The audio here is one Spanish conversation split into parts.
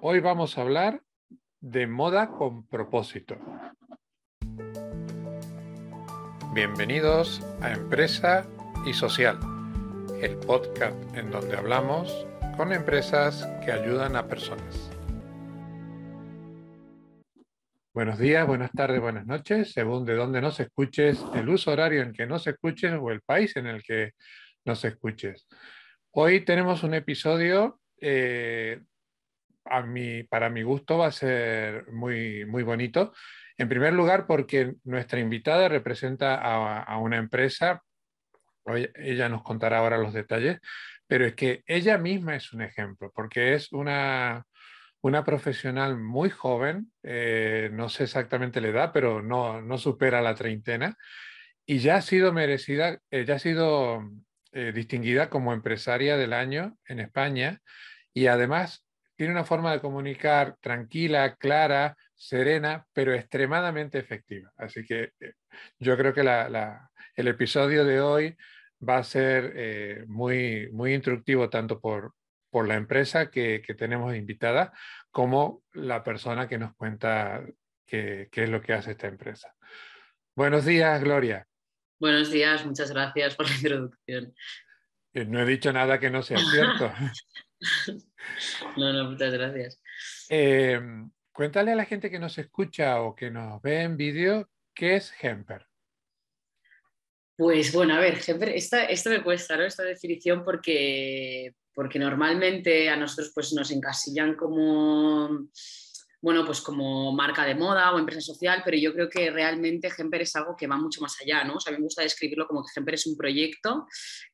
Hoy vamos a hablar de moda con propósito. Bienvenidos a Empresa y Social, el podcast en donde hablamos con empresas que ayudan a personas. Buenos días, buenas tardes, buenas noches, según de dónde nos escuches, el uso horario en que nos escuches o el país en el que nos escuches. Hoy tenemos un episodio eh, para mi gusto va a ser muy, muy bonito. En primer lugar, porque nuestra invitada representa a, una empresa, ella nos contará ahora los detalles, pero es que ella misma es un ejemplo, porque es una, una profesional muy joven, eh, no sé exactamente la edad, pero no, no supera la treintena, y ya ha sido merecida, eh, ya ha sido eh, distinguida como empresaria del año en España, y además tiene una forma de comunicar tranquila, clara, serena, pero extremadamente efectiva. Así que eh, yo creo que el episodio de hoy va a ser eh, muy, muy instructivo tanto por, por la empresa que, tenemos invitada como la persona que nos cuenta qué es lo que hace esta empresa. Buenos días, Gloria. Buenos días, muchas gracias por la introducción. No he dicho nada que no sea cierto. No, no, muchas gracias. Em, cuéntale a la gente que nos escucha o que nos ve en vídeo qué es Hemper. Pues bueno, a ver, Hemper, esta, esto me cuesta, ¿no? Esta definición porque, porque normalmente a nosotros pues nos encasillan como bueno, pues como marca de moda o empresa social, pero yo creo que realmente Gemper es algo que va mucho más allá, ¿no? O sea, a mí me gusta describirlo como que Gemper es un proyecto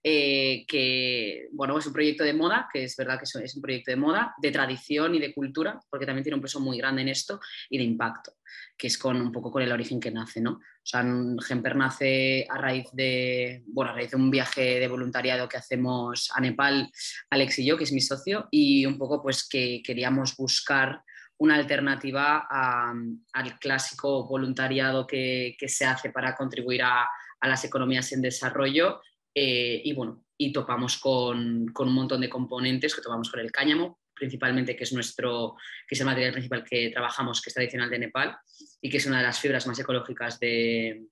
eh, que, bueno, es un proyecto de moda, que es verdad que es un proyecto de moda, de tradición y de cultura, porque también tiene un peso muy grande en esto, y de impacto, que es con un poco con el origen que nace, ¿no? O sea, Gemper nace a raíz de, bueno, a raíz de un viaje de voluntariado que hacemos a Nepal, Alex y yo, que es mi socio, y un poco pues que queríamos buscar una alternativa al clásico voluntariado que, se hace para contribuir a, las economías en desarrollo. Eh, y bueno, y topamos con, un montón de componentes que topamos con el cáñamo, principalmente, que es nuestro, que es el material principal que trabajamos, que es tradicional de Nepal y que es una de las fibras más ecológicas del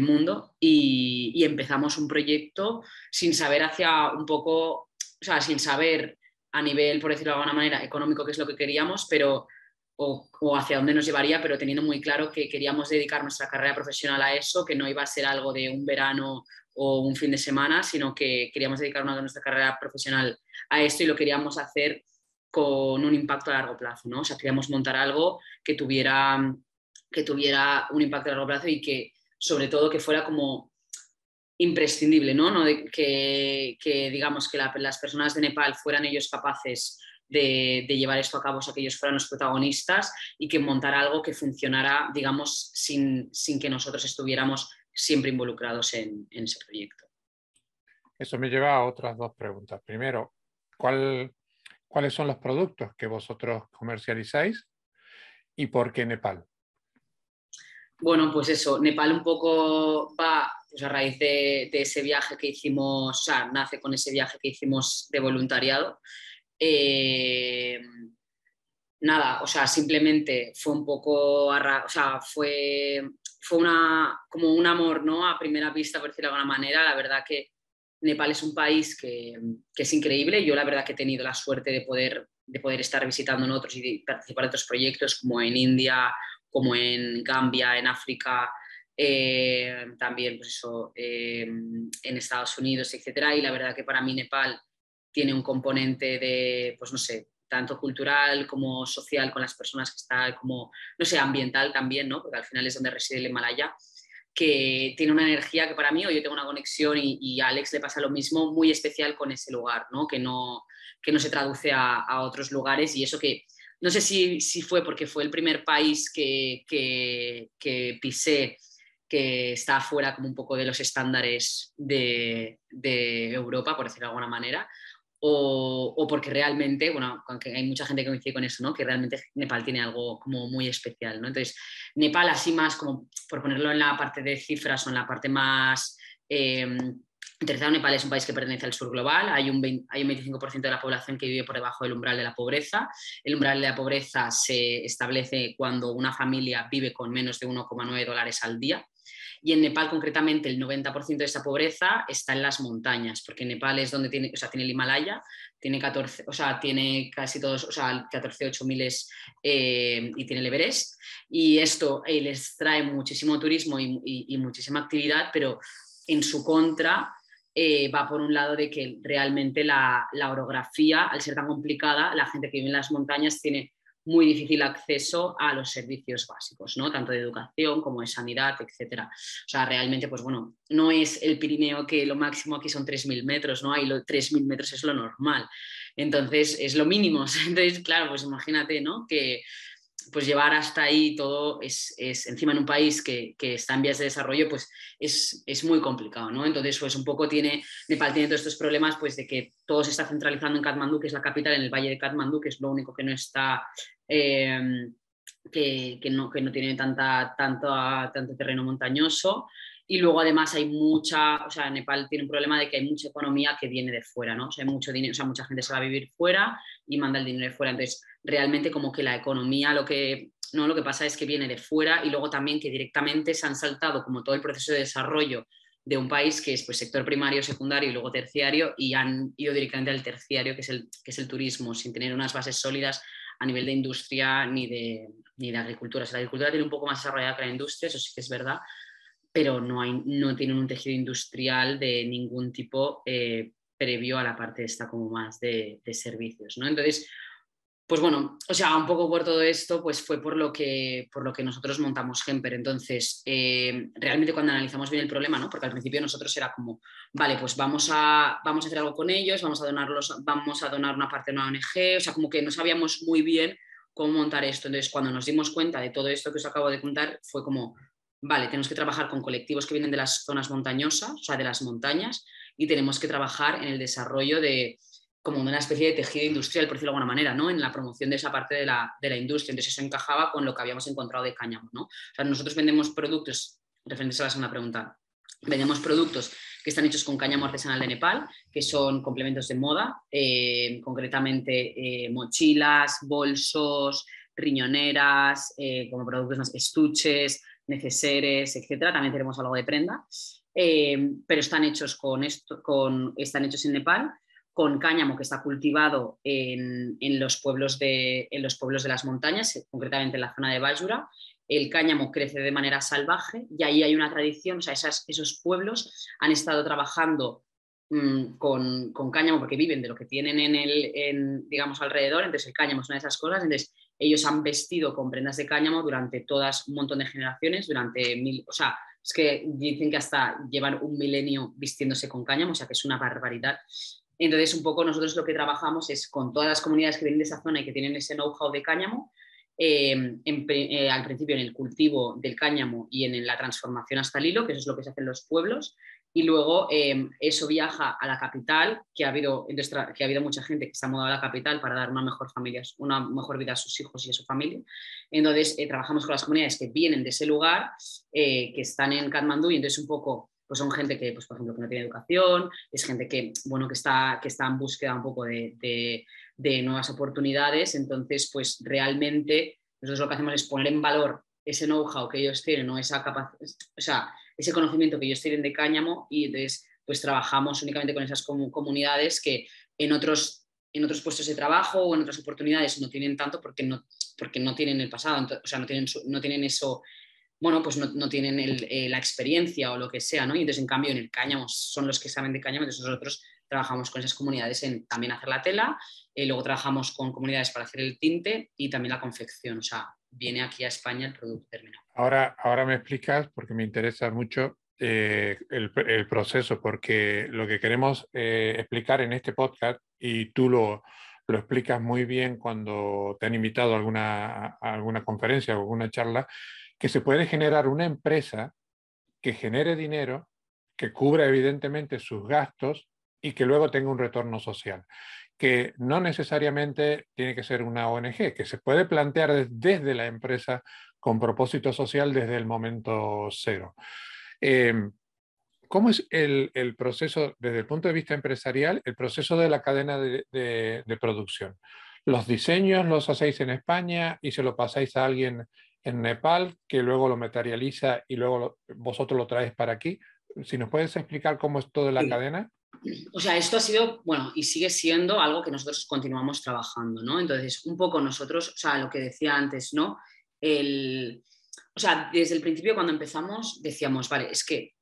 mundo. Y, y, empezamos un proyecto sin saber hacia un poco, o sea, sin saber a nivel, por decirlo de alguna manera, económico, que es lo que queríamos, pero o, hacia dónde nos llevaría, pero teniendo muy claro que queríamos dedicar nuestra carrera profesional a eso, que no iba a ser algo de un verano o un fin de semana, sino que queríamos dedicar una de nuestra carrera profesional a esto y lo queríamos hacer con un impacto a largo plazo, ¿no? O sea, queríamos montar algo que tuviera, que tuviera un impacto a largo plazo y que, sobre todo, que fuera como imprescindible, ¿no? ¿No? De que, digamos que las personas de Nepal fueran ellos capaces de, llevar esto a cabo, o sea, que ellos fueran los protagonistas y que montar algo que funcionara, digamos, sin, que nosotros estuviéramos siempre involucrados en, ese proyecto. Eso me lleva a otras dos preguntas. Primero, ¿cuáles son los productos que vosotros comercializáis y por qué Nepal? Bueno, pues eso, Nepal un poco va pues a raíz de, ese viaje que hicimos, o sea, nace con ese viaje que hicimos de voluntariado. Eh, nada, o sea, simplemente fue un poco, o sea, fue, fue una, como un amor, ¿no? A primera vista, por decirlo de alguna manera. La verdad que Nepal es un país que, es increíble. Yo la verdad que he tenido la suerte de poder, de poder estar visitando en otros y participar en otros proyectos como en India, como en Gambia, en África, eh, también pues eso, eh, en Estados Unidos, etcétera. Y la verdad que para mí Nepal tiene un componente de, pues no sé, tanto cultural como social con las personas que está, como, no sé, ambiental también, ¿no? Porque al final es donde reside el Himalaya, que tiene una energía que para mí, o yo tengo una conexión y, a Alex le pasa lo mismo, muy especial con ese lugar, ¿no? Que no, que no se traduce a, a otros lugares y eso que no sé si, si, fue porque fue el primer país que, que, que pisé que está fuera como un poco de los estándares de, Europa, por decirlo de alguna manera, o, porque realmente, bueno, aunque hay mucha gente que coincide con eso, ¿no? que realmente Nepal tiene algo como muy especial. ¿no? Entonces, Nepal así más, como por ponerlo en la parte de cifras o en la parte más... Tercero, Nepal es un país que pertenece al sur global, hay un, hay un 25% de la población que vive por debajo del umbral de la pobreza. El umbral de la pobreza se establece cuando una familia vive con menos de 1,9 dólares al día. Y en Nepal, concretamente, el 90% de esa pobreza está en las montañas, porque Nepal es donde tiene, o sea, tiene el Himalaya, tiene 14, o sea, tiene casi todos, o sea, 14, 8 miles eh, y tiene el Everest. Y esto eh, les trae muchísimo turismo y, y muchísima actividad, pero en su contra eh, va por un lado de que realmente la, orografía, al ser tan complicada, la gente que vive en las montañas tiene muy difícil acceso a los servicios básicos, ¿no? tanto de educación como de sanidad, etc. O sea, realmente, pues bueno, no es el Pirineo que lo máximo aquí son 3.000 metros, ¿no? Ahí 3.000 metros es lo normal. Entonces, es lo mínimo. Entonces, claro, pues imagínate, ¿no? Que, pues llevar hasta ahí todo es, encima en un país que, está en vías de desarrollo, pues es, muy complicado, ¿no? Entonces, pues un poco tiene, Nepal tiene todos estos problemas, pues de que todo se está centralizando en Katmandú, que es la capital, en el valle de Katmandú, que es lo único que no está, em, que, no, que no tiene tanta, tanto, tanto terreno montañoso. Y luego además hay mucha, o sea, Nepal tiene un problema de que hay mucha economía que viene de fuera, ¿no? O sea, hay mucho dinero, o sea, mucha gente se va a vivir fuera y manda el dinero de fuera. Entonces, realmente como que la economía lo que, no, lo que pasa es que viene de fuera y luego también que directamente se han saltado como todo el proceso de desarrollo de un país que es pues, sector primario, secundario y luego terciario y han ido directamente al terciario, que es el, que es el turismo, sin tener unas bases sólidas a nivel de industria ni de, ni de agricultura. La agricultura tiene un poco más desarrollada que la industria, eso sí que es verdad, pero no, hay, no tienen un tejido industrial de ningún tipo eh, previo a la parte como más de, de, servicios. ¿no? Entonces, pues bueno, o sea, un poco por todo esto, pues fue por lo que, por lo que nosotros montamos Gemper. Entonces, eh, realmente cuando analizamos bien el problema, ¿no? porque al principio nosotros era como, vale, pues vamos a, vamos a hacer algo con ellos, vamos a, donarlos, vamos a donar una parte de una ONG, o sea, como que no sabíamos muy bien cómo montar esto. Entonces, cuando nos dimos cuenta de todo esto que os acabo de contar, fue como, vale, tenemos que trabajar con colectivos que vienen de las zonas montañosas, o sea, de las montañas, y tenemos que trabajar en el desarrollo de como una especie de tejido industrial, por decirlo de alguna manera, ¿no? En la promoción de esa parte de la, de la industria. Entonces eso encajaba con lo que habíamos encontrado de cáñamo, ¿no? O sea, nosotros vendemos productos, referentes a la segunda pregunta, vendemos productos que están hechos con cáñamo artesanal de Nepal, que son complementos de moda, eh, concretamente eh, mochilas, bolsos, riñoneras, eh, como productos más estuches, neceseres, etcétera. También tenemos algo de prenda, pero están hechos, con esto, con, están hechos en Nepal con cáñamo que está cultivado en, los pueblos de, en los pueblos de las montañas, concretamente en la zona de Bajura. El cáñamo crece de manera salvaje y ahí hay una tradición, o sea, esos pueblos han estado trabajando mm, con, con, cáñamo porque viven de lo que tienen en el, digamos, alrededor, entonces el cáñamo es una de esas cosas, entonces ellos han vestido con prendas de cáñamo durante todas un montón de generaciones, durante mil, o sea, es que dicen que hasta llevan un milenio vistiéndose con cáñamo, o sea que es una barbaridad. Entonces, un poco nosotros lo que trabajamos es con todas las comunidades que vienen de esa zona y que tienen ese know-how de cáñamo, eh, eh, al principio en el cultivo del cáñamo y en, la transformación hasta el hilo, que eso es lo que se hace en los pueblos, y luego em, eso viaja a la capital, que ha, habido, que ha habido mucha gente que se ha mudado a la capital para dar una mejor, familia, una mejor vida a sus hijos y a su familia. Entonces, eh, trabajamos con las comunidades que vienen de ese lugar, eh, que están en Katmandú, y entonces un poco pues son gente que, pues, por ejemplo, que no tiene educación, es gente que, bueno, que, está, que está en búsqueda un poco de, de, nuevas oportunidades. Entonces, pues realmente nosotros lo que hacemos es poner en valor ese know-how que ellos tienen o esa o sea, ese conocimiento que ellos tienen de cáñamo y entonces pues trabajamos únicamente con esas comunidades que en otros, en otros puestos de trabajo o en otras oportunidades no tienen tanto porque no, porque no tienen el pasado, o sea, no tienen, no tienen eso, bueno, pues no, tienen eh, la experiencia o lo que sea, ¿no? Y entonces en cambio en el cáñamo son los que saben de cáñamo, entonces nosotros trabajamos con esas comunidades en también hacer la tela, eh, luego trabajamos con comunidades para hacer el tinte y también la confección, o sea, viene aquí a España el producto terminado. Ahora, ahora me explicas, porque me interesa mucho eh, el, el, proceso, porque lo que queremos eh, explicar en este podcast, y tú lo, lo, explicas muy bien cuando te han invitado a alguna, a alguna conferencia o alguna charla, que se puede generar una empresa que genere dinero, que cubra evidentemente sus gastos y que luego tenga un retorno social que no necesariamente tiene que ser una ONG, que se puede plantear desde la empresa con propósito social desde el momento cero. Em, ¿cómo es el, proceso, desde el punto de vista empresarial, el proceso de la cadena de, producción? ¿Los diseños los hacéis en España y se lo pasáis a alguien en Nepal que luego lo materializa y luego vosotros lo traéis para aquí? Si nos puedes explicar cómo es toda la cadena. O sea, esto ha sido, bueno, y sigue siendo algo que nosotros continuamos trabajando, ¿no? Entonces, un poco nosotros, o sea, lo que decía antes, ¿no? El, o sea, desde el principio cuando empezamos decíamos, vale, es que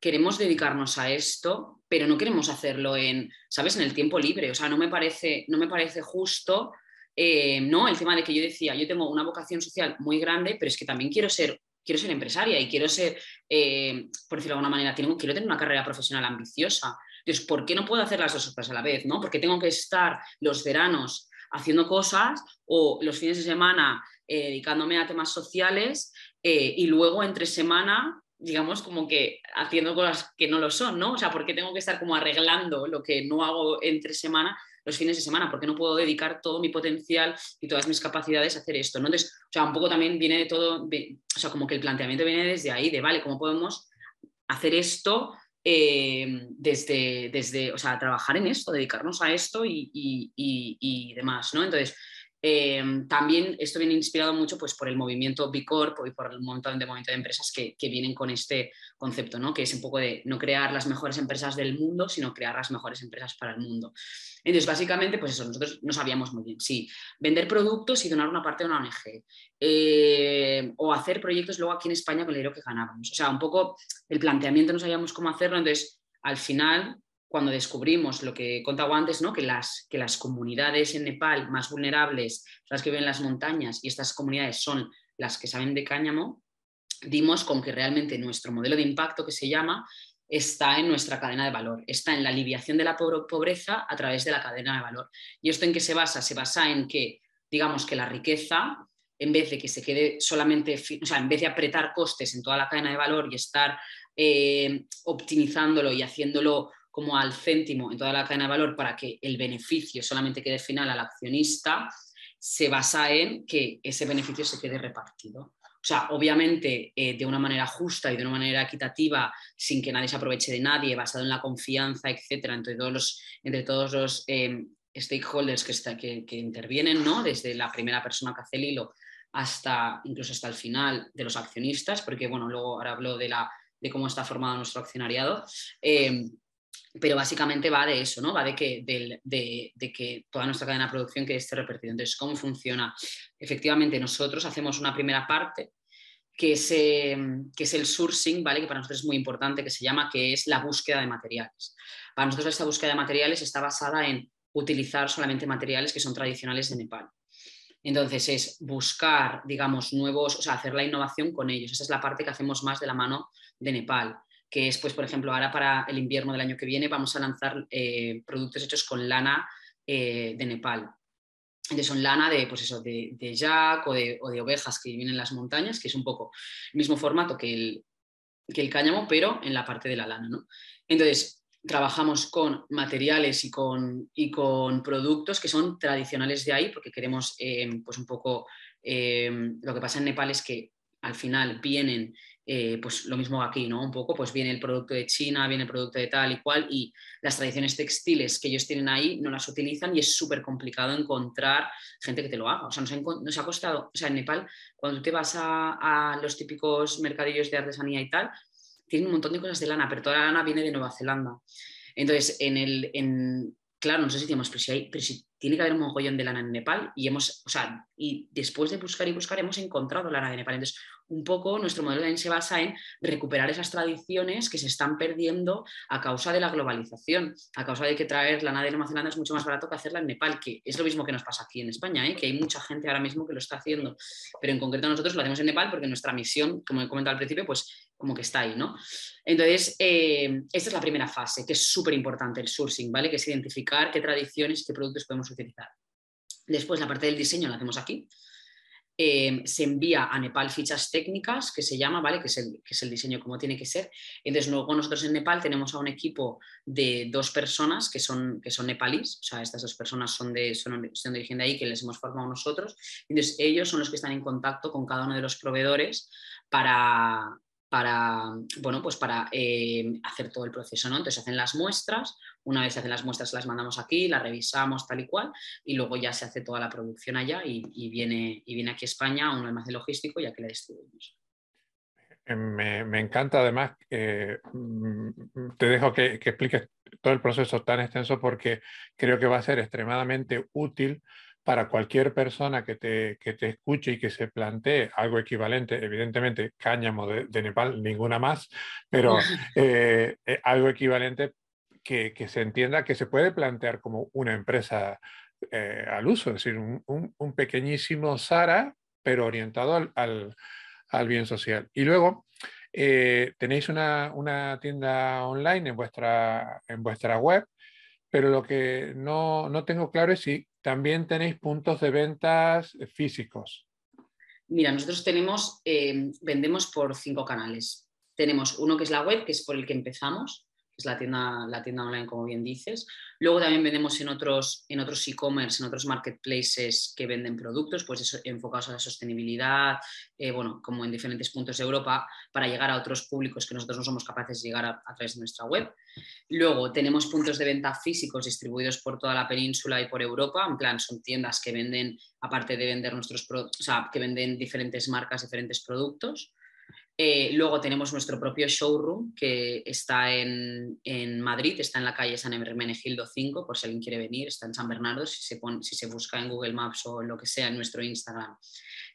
queremos dedicarnos a esto, pero no queremos hacerlo en, ¿sabes?, en el tiempo libre. O sea, no me parece, no me parece justo, eh, ¿no? El tema de que yo decía, yo tengo una vocación social muy grande, pero es que también quiero ser, quiero ser empresaria y quiero ser, eh, por decirlo de alguna manera, quiero tener una carrera profesional ambiciosa. Entonces, ¿por qué no puedo hacer las dos cosas a la vez, no? Porque tengo que estar los veranos haciendo cosas o los fines de semana eh, dedicándome a temas sociales y luego entre semana digamos, como que haciendo cosas que no lo son, ¿no? O sea, ¿por qué tengo que estar como arreglando lo que no hago entre semana, los fines de semana? ¿Por qué no puedo dedicar todo mi potencial y todas mis capacidades a hacer esto? ¿no? Entonces, o sea, un poco también viene de todo, o sea, como que el planteamiento viene desde ahí, de, vale, ¿cómo podemos hacer esto eh, desde, desde, o sea, trabajar en esto, dedicarnos a esto y, y, y demás, ¿no? Entonces, Em, también esto viene inspirado mucho pues, por el movimiento B Corp y por el montón de movimiento de empresas que, vienen con este concepto, ¿no? que es un poco de no crear las mejores empresas del mundo, sino crear las mejores empresas para el mundo. Entonces, básicamente, pues eso, nosotros no sabíamos muy bien si vender productos y donar una parte a una ONG, eh, o hacer proyectos luego aquí en España con el dinero que ganábamos. O sea, un poco el planteamiento no sabíamos cómo hacerlo, entonces al final cuando descubrimos lo que contaba antes, ¿no? que, las, que las comunidades en Nepal más vulnerables las que viven en las montañas y estas comunidades son las que saben de cáñamo, dimos con que realmente nuestro modelo de impacto que se llama está en nuestra cadena de valor, está en la aliviación de la pobreza a través de la cadena de valor. ¿Y esto en qué se basa? Se basa en que, digamos, que la riqueza, en vez de que se quede solamente, o sea, en vez de apretar costes en toda la cadena de valor y estar eh, optimizándolo y haciéndolo como al céntimo en toda la cadena de valor para que el beneficio solamente quede final al accionista, se basa en que ese beneficio se quede repartido. O sea, obviamente eh, de una manera justa y de una manera equitativa, sin que nadie se aproveche de nadie, basado en la confianza, etcétera, entre todos los, entre todos los eh, stakeholders que, está, que, que, intervienen, ¿no? Desde la primera persona que hace el hilo hasta incluso hasta el final de los accionistas, porque bueno, luego ahora hablo de, la, de cómo está formado nuestro accionariado. Eh, pero básicamente va de eso, ¿no? Va de que, de, que toda nuestra cadena de producción que esté repartida. Entonces, ¿cómo funciona? Efectivamente, nosotros hacemos una primera parte que es, eh, que es el sourcing, ¿vale? Que para nosotros es muy importante, que se llama, que es la búsqueda de materiales. Para nosotros esta búsqueda de materiales está basada en utilizar solamente materiales que son tradicionales de Nepal. Entonces es buscar, digamos, nuevos, o sea, hacer la innovación con ellos. Esa es la parte que hacemos más de la mano de Nepal que es, pues, por ejemplo, ahora para el invierno del año que viene vamos a lanzar eh, productos hechos con lana eh, de Nepal. Entonces son lana de, pues eso, de, de yak o de, ovejas que viven en las montañas, que es un poco el mismo formato que el, que el cáñamo, pero en la parte de la lana. ¿no? Entonces, trabajamos con materiales y con, y con productos que son tradicionales de ahí, porque queremos, eh, pues un poco, lo que pasa en Nepal es que al final vienen eh, pues lo mismo aquí, ¿no? Un poco, pues viene el producto de China, viene el producto de tal y cual, y las tradiciones textiles que ellos tienen ahí no las utilizan y es súper complicado encontrar gente que te lo haga. O sea, nos ha, costado, o sea, en Nepal, cuando te vas a, los típicos mercadillos de artesanía y tal, tienen un montón de cosas de lana, pero toda la lana viene de Nueva Zelanda. Entonces, en el, en, claro, no sé si decimos, pero si, hay, pero si tiene que haber un mogollón de lana en Nepal y hemos, o sea, y después de buscar y buscar hemos encontrado lana de Nepal. Entonces, un poco nuestro modelo también se basa en recuperar esas tradiciones que se están perdiendo a causa de la globalización, a causa de que traer lana de Nueva Zelanda es mucho más barato que hacerla en Nepal, que es lo mismo que nos pasa aquí en España, ¿eh? que hay mucha gente ahora mismo que lo está haciendo, pero en concreto nosotros lo hacemos en Nepal porque nuestra misión, como he comentado al principio, pues como que está ahí, ¿no? Entonces, eh, esta es la primera fase, que es súper importante, el sourcing, ¿vale? Que es identificar qué tradiciones, qué productos podemos utilizar. Después, la parte del diseño la hacemos aquí, Em, se envía a Nepal fichas técnicas, que se llama, ¿vale? Que es, el, que es el diseño como tiene que ser. Entonces, luego nosotros en Nepal tenemos a un equipo de dos personas que son, que son nepalíes, o sea, estas dos personas son de, son, son de origen de ahí, que les hemos formado nosotros. Entonces, ellos son los que están en contacto con cada uno de los proveedores para, para, bueno, pues para eh, hacer todo el proceso. ¿no? Entonces hacen las muestras, una vez se hacen las muestras las mandamos aquí, las revisamos tal y cual y luego ya se hace toda la producción allá y, viene, y viene aquí a España a un almacén logístico ya que la distribuimos. Eh, me, encanta además, mm, te dejo que, que expliques todo el proceso tan extenso porque creo que va a ser extremadamente útil para cualquier persona que te, que te escuche y que se plantee algo equivalente, evidentemente cáñamo de, Nepal, ninguna más, pero eh, eh, algo equivalente que, que, se entienda que se puede plantear como una empresa eh, al uso, es decir, un, un, pequeñísimo Sara, pero orientado al, al, al bien social. Y luego tenéis una, una, tienda online en vuestra, en vuestra web, pero lo que no, no tengo claro es si también tenéis puntos de ventas físicos. Mira, nosotros tenemos, eh, vendemos por cinco canales. Tenemos uno que es la web, que es por el que empezamos, es la tienda, la tienda online, como bien dices. Luego también vendemos en otros en otros e-commerce, en otros marketplaces que venden productos, pues enfocados a la sostenibilidad, eh, bueno, como en diferentes puntos de Europa, para llegar a otros públicos que nosotros no somos capaces de llegar a, través de nuestra web. Luego tenemos puntos de venta físicos distribuidos por toda la península y por Europa, en plan son tiendas que venden, aparte de vender nuestros o sea, que venden diferentes marcas, diferentes productos. Eh, luego tenemos nuestro propio showroom que está en, Madrid, está en la calle San Hermenegildo 5, por si alguien quiere venir, está en San Bernardo, si se, si se busca en Google Maps o lo que sea en nuestro Instagram,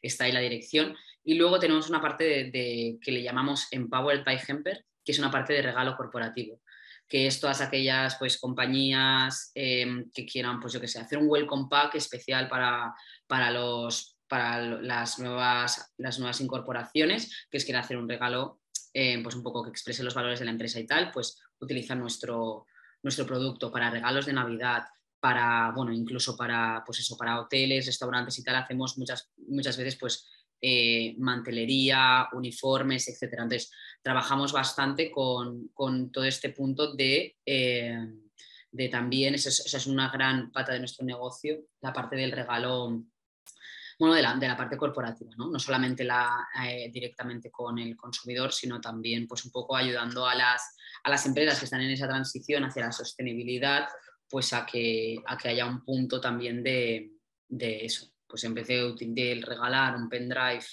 está ahí la dirección. Y luego tenemos una parte de, que le llamamos Empowered by Hemper, que es una parte de regalo corporativo que es todas aquellas pues, compañías em, que quieran, pues yo que sé, hacer un welcome pack especial para, para los para las nuevas, las nuevas incorporaciones, que es quieren hacer un regalo eh, pues un poco que exprese los valores de la empresa y tal, pues utilizan nuestro, nuestro producto para regalos de Navidad, para, bueno, incluso para, pues eso, para hoteles, restaurantes y tal, hacemos muchas, muchas veces pues eh, mantelería, uniformes, etc. Entonces, trabajamos bastante con, todo este punto de, eh, de también, esa es, una gran pata de nuestro negocio, la parte del regalo bueno, de la, de la parte corporativa, ¿no? no solamente la, eh, directamente con el consumidor, sino también pues, un poco ayudando a las, a las empresas que están en esa transición hacia la sostenibilidad, pues a que, a que haya un punto también de, de eso. Pues empecé de regalar un pendrive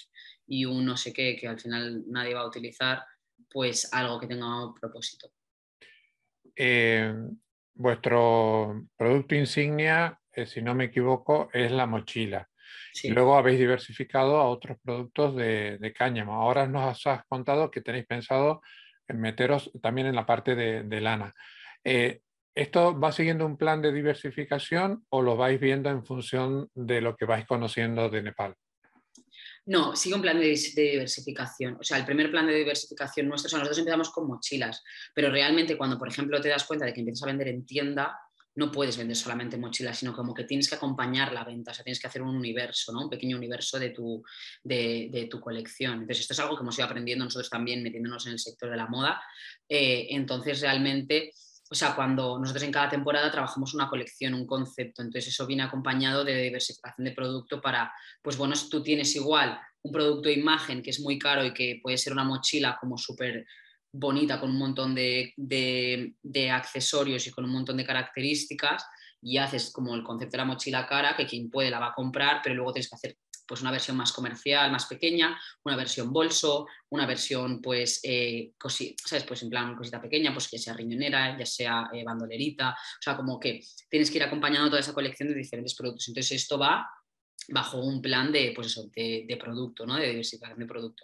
y un no sé qué que al final nadie va a utilizar, pues algo que tenga un propósito. Eh, vuestro producto insignia, eh, si no me equivoco, es la mochila. Y luego habéis diversificado a otros productos de, cáñamo. Ahora nos has contado que tenéis pensado en meteros también en la parte de, lana. Eh, ¿Esto va siguiendo un plan de diversificación o lo vais viendo en función de lo que vais conociendo de Nepal? No, sigue un plan de, diversificación. O sea, el primer plan de diversificación nuestro, o sea, nosotros empezamos con mochilas, pero realmente cuando, por ejemplo, te das cuenta de que empiezas a vender en tienda, no puedes vender solamente mochilas, sino como que tienes que acompañar la venta, o sea, tienes que hacer un universo, ¿no? un pequeño universo de tu, de, tu colección. Entonces, esto es algo que hemos ido aprendiendo nosotros también metiéndonos en el sector de la moda. Eh, entonces, realmente, o sea, cuando nosotros en cada temporada trabajamos una colección, un concepto, entonces eso viene acompañado de diversificación de producto para, pues bueno, tú tienes igual un producto de imagen que es muy caro y que puede ser una mochila como súper bonita con un montón de, accesorios y con un montón de características y haces como el concepto de la mochila cara, que quien puede la va a comprar, pero luego tienes que hacer pues una versión más comercial, más pequeña, una versión bolso, una versión pues, eh, ¿sabes? pues en plan cosita pequeña, pues ya sea riñonera, ya sea eh, bandolerita, o sea, como que tienes que ir acompañando toda esa colección de diferentes productos. Entonces esto va bajo un plan de, pues eso, de, de producto, ¿no? de diversificación de producto.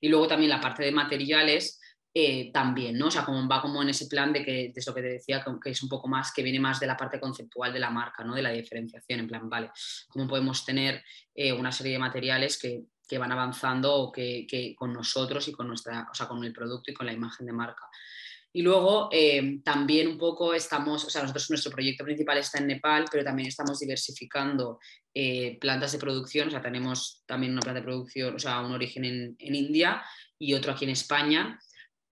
Y luego también la parte de materiales, eh, también, ¿no? O sea, como va como en ese plan de que, de lo que te decía, que es un poco más, que viene más de la parte conceptual de la marca, ¿no? De la diferenciación, en plan, vale, cómo podemos tener eh, una serie de materiales que, van avanzando o que, con nosotros y con nuestra, o sea, con el producto y con la imagen de marca. Y luego eh, también un poco estamos, o sea, nosotros nuestro proyecto principal está en Nepal, pero también estamos diversificando plantas de producción, o sea, tenemos también una planta de producción, o sea, un origen en, en India y otro aquí en España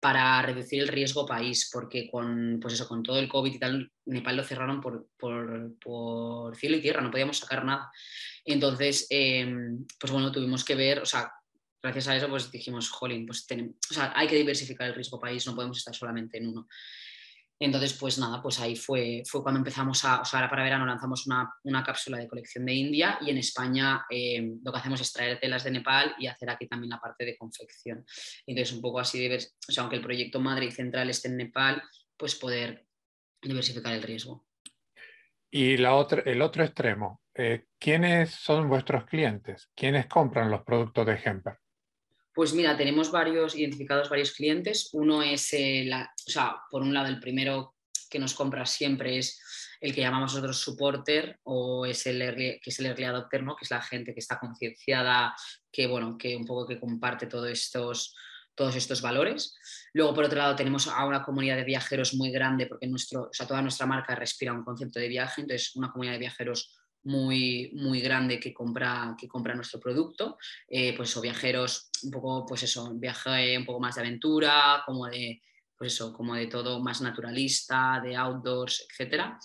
para reducir el riesgo país, porque con, pues eso, con todo el COVID y tal, Nepal lo cerraron por, por, cielo y tierra, no podíamos sacar nada. Entonces, em, pues bueno, tuvimos que ver, o sea, gracias a eso pues dijimos, jolín, pues tenemos, o sea, hay que diversificar el riesgo país, no podemos estar solamente en uno. Entonces, pues nada, pues ahí fue, fue cuando empezamos a, o sea, ahora para verano lanzamos una, una cápsula de colección de India y en España eh, lo que hacemos es traer telas de Nepal y hacer aquí también la parte de confección. Entonces, un poco así de ver, o sea, aunque el proyecto madre y central esté en Nepal, pues poder diversificar el riesgo. Y la otra, el otro extremo, eh, ¿quiénes son vuestros clientes? ¿Quiénes compran los productos de Hemper? Pues mira, tenemos varios identificados varios clientes. Uno es, eh, la, o sea, por un lado, el primero que nos compra siempre es el que llamamos nosotros supporter o es el que es el early adopter, que es la gente que está concienciada, que bueno, que un poco que comparte todos estos, todos estos valores. Luego, por otro lado, tenemos a una comunidad de viajeros muy grande, porque nuestro, o sea, toda nuestra marca respira un concepto de viaje, entonces una comunidad de viajeros muy, muy grande que compra, que compra nuestro producto, eh, pues o viajeros un poco, pues eso, viaje un poco más de aventura, como de, pues eso, como de todo más naturalista, de outdoors, etcétera.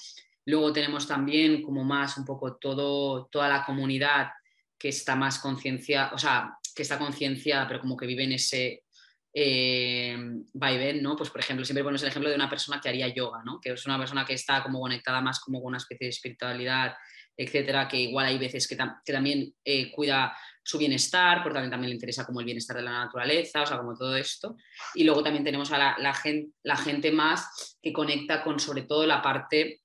Luego tenemos también como más un poco todo, toda la comunidad que está más concienciada, o sea, que está concienciada, pero como que vive en ese eh, ¿no? Pues por ejemplo, siempre ponemos el ejemplo de una persona que haría yoga, ¿no? Que es una persona que está como conectada más como con una especie de espiritualidad etcétera, que igual hay veces que, también eh, cuida su bienestar, porque también, también le interesa como el bienestar de la naturaleza, o sea, como todo esto. Y luego también tenemos a la, gente, la gente, más que conecta con sobre todo la parte,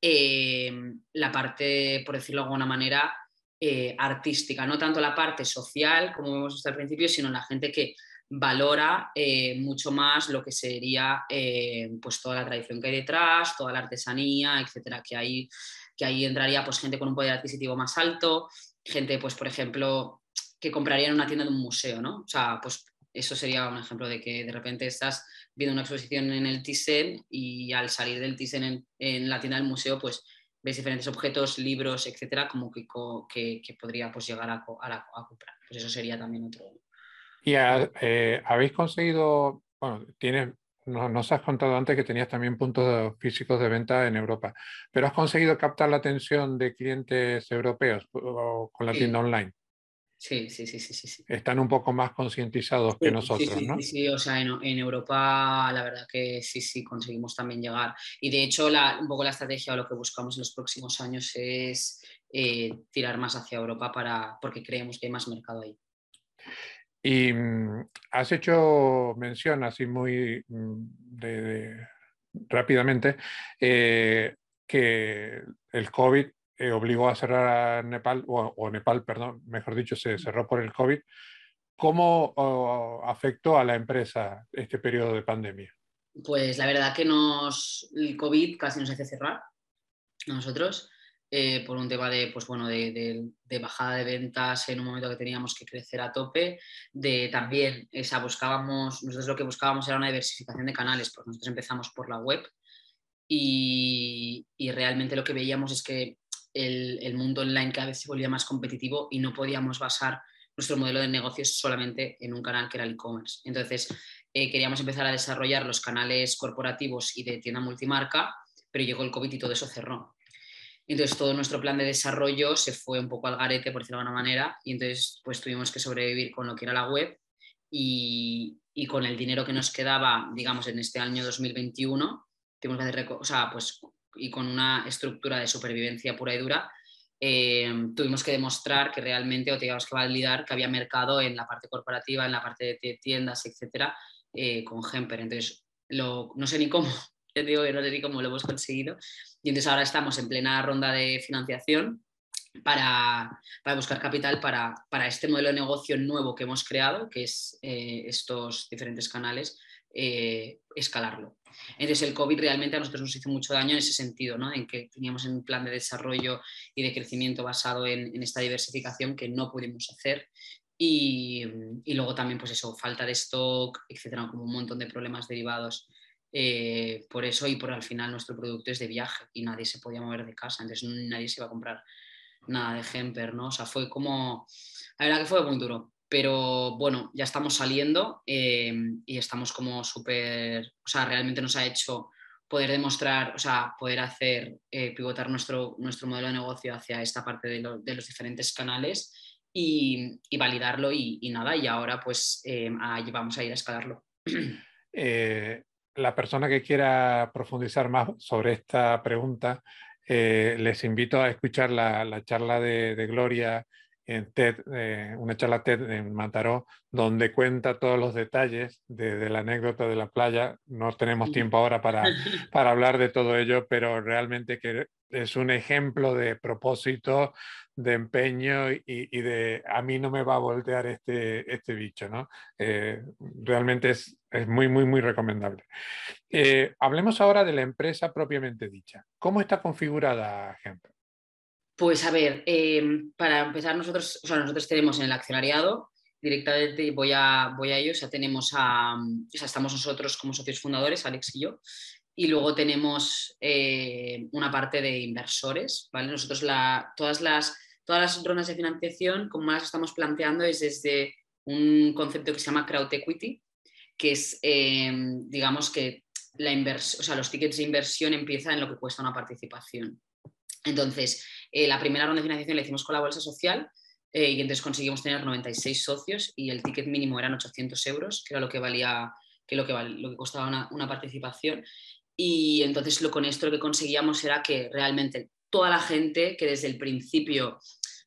eh, la parte, por decirlo de alguna manera, eh, artística, no tanto la parte social, como vemos hasta el principio, sino la gente que valora mucho más lo que sería pues toda la tradición que hay detrás, toda la artesanía, etcétera, que hay que ahí entraría pues gente con un poder adquisitivo más alto, gente pues por ejemplo que compraría en una tienda de un museo, ¿no? O sea, pues eso sería un ejemplo de que de repente estás viendo una exposición en el Thyssen y al salir del Thyssen en, la tienda del museo pues ves diferentes objetos, libros, etcétera, como que, que, podría pues llegar a, a, comprar. Pues eso sería también otro. ¿Y eh, habéis conseguido, bueno, nos has contado antes que tenías también puntos físicos de venta en Europa, pero has conseguido captar la atención de clientes europeos con la tienda online. Sí, sí, sí, sí, sí. Están un poco más concientizados que nosotros, sí, ¿no? Sí, sí, o sea, en, Europa la verdad que sí, sí, conseguimos también llegar. Y de hecho, la, un poco la estrategia o lo que buscamos en los próximos años es eh, tirar más hacia Europa para, porque creemos que hay más mercado ahí. Y mm, has hecho mención así muy mm, rápidamente eh, que el COVID eh, obligó a cerrar a Nepal, o, Nepal, perdón, mejor dicho, se cerró por el COVID. ¿Cómo afectó a la empresa este periodo de pandemia? Pues la verdad que nos, el COVID casi nos hace cerrar a nosotros. Eh, por un tema de, pues bueno, de, bajada de ventas en un momento que teníamos que crecer a tope, de también, esa, buscábamos, nosotros lo que buscábamos era una diversificación de canales, porque nosotros empezamos por la web y, realmente lo que veíamos es que el, mundo online cada vez se volvía más competitivo y no podíamos basar nuestro modelo de negocios solamente en un canal que era el e-commerce. Entonces, eh, queríamos empezar a desarrollar los canales corporativos y de tienda multimarca, pero llegó el COVID y todo eso cerró. Entonces todo nuestro plan de desarrollo se fue un poco al garete, por decirlo de alguna manera, y entonces pues tuvimos que sobrevivir con lo que era la web y, con el dinero que nos quedaba, digamos, en este año 2021, tuvimos que hacer, o pues, y con una estructura de supervivencia pura y dura, eh, tuvimos que demostrar que realmente, o teníamos que validar que había mercado en la parte corporativa, en la parte de tiendas, etcétera, eh, con Gemper. Entonces, lo, no sé ni cómo, te digo que no sé ni cómo lo hemos conseguido. Y entonces ahora estamos en plena ronda de financiación para, buscar capital para, este modelo de negocio nuevo que hemos creado, que es eh, estos diferentes canales, eh, escalarlo. Entonces el COVID realmente a nosotros nos hizo mucho daño en ese sentido, ¿no? en que teníamos un plan de desarrollo y de crecimiento basado en, esta diversificación que no pudimos hacer y, y, luego también pues eso, falta de stock, etcétera, como un montón de problemas derivados eh, por eso y por al final nuestro producto es de viaje y nadie se podía mover de casa, entonces nadie se iba a comprar nada de Hemper, ¿no? O sea, fue como, la verdad que fue muy duro, pero bueno, ya estamos saliendo eh, y estamos como súper, o sea, realmente nos ha hecho poder demostrar, o sea, poder hacer, eh, pivotar nuestro, nuestro modelo de negocio hacia esta parte de, los diferentes canales y, validarlo y, nada, y ahora pues eh, vamos a ir a escalarlo. La persona que quiera profundizar más sobre esta pregunta, eh, les invito a escuchar la, charla de, Gloria en TED, una charla TED en Mataró, donde cuenta todos los detalles de, la anécdota de la playa. No tenemos tiempo ahora para, para hablar de todo ello, pero realmente que es un ejemplo de propósito, de empeño y, de a mí no me va a voltear este, este bicho, ¿no? Eh, realmente es, muy, muy, muy recomendable. Eh, hablemos ahora de la empresa propiamente dicha. ¿Cómo está configurada, ejemplo? Pues a ver, eh, para empezar nosotros, o sea, nosotros tenemos en el accionariado, directamente voy a, voy a ello, o sea, tenemos a, o estamos nosotros como socios fundadores, Alex y yo, y luego tenemos una parte de inversores, ¿vale? Nosotros la, todas las todas las rondas de financiación, como más estamos planteando, es desde un concepto que se llama crowd equity, que es, eh, digamos, que la o sea, los tickets de inversión empiezan en lo que cuesta una participación. Entonces, eh, la primera ronda de financiación la hicimos con la bolsa social eh, y entonces conseguimos tener 96 socios y el ticket mínimo eran 800 euros, que era lo que valía, que lo que, lo que costaba una, una participación. Y entonces lo, con esto lo que conseguíamos era que realmente toda la gente que desde el principio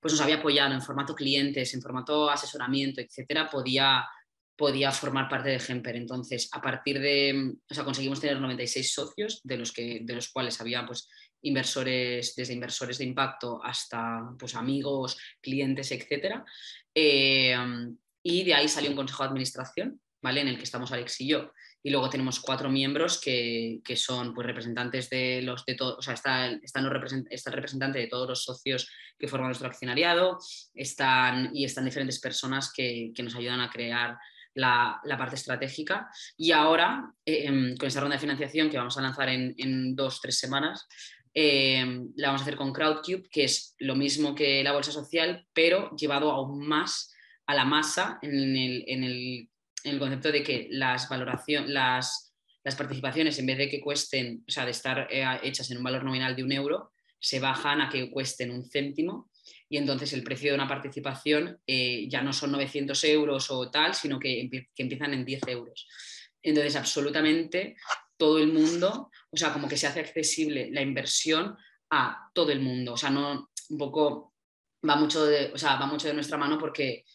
pues nos había apoyado en formato clientes, en formato asesoramiento, etcétera, podía, podía formar parte de Gemper. Entonces, a partir de, o sea, conseguimos tener 96 socios, de los, que, de los cuales había pues, inversores, desde inversores de impacto hasta pues, amigos, clientes, etcétera. Eh, y de ahí salió un consejo de administración, ¿vale? En el que estamos Alex y yo y luego tenemos cuatro miembros que, que son pues, representantes de los de todos, o sea, está, está, está, el representante de todos los socios que forman nuestro accionariado, están, y están diferentes personas que, que nos ayudan a crear la, la, parte estratégica. Y ahora, em, con esta ronda de financiación que vamos a lanzar en, en dos, tres semanas, em, la vamos a hacer con Crowdcube, que es lo mismo que la bolsa social, pero llevado aún más a la masa en el, en el el concepto de que las valoración, las, las, participaciones, en vez de que cuesten, o sea, de estar eh, hechas en un valor nominal de un euro, se bajan a que cuesten un céntimo y entonces el precio de una participación eh, ya no son 900 euros o tal, sino que, que, empiezan en 10 euros. Entonces, absolutamente todo el mundo, o sea, como que se hace accesible la inversión a todo el mundo. O sea, no un poco va mucho de, o sea, va mucho de nuestra mano porque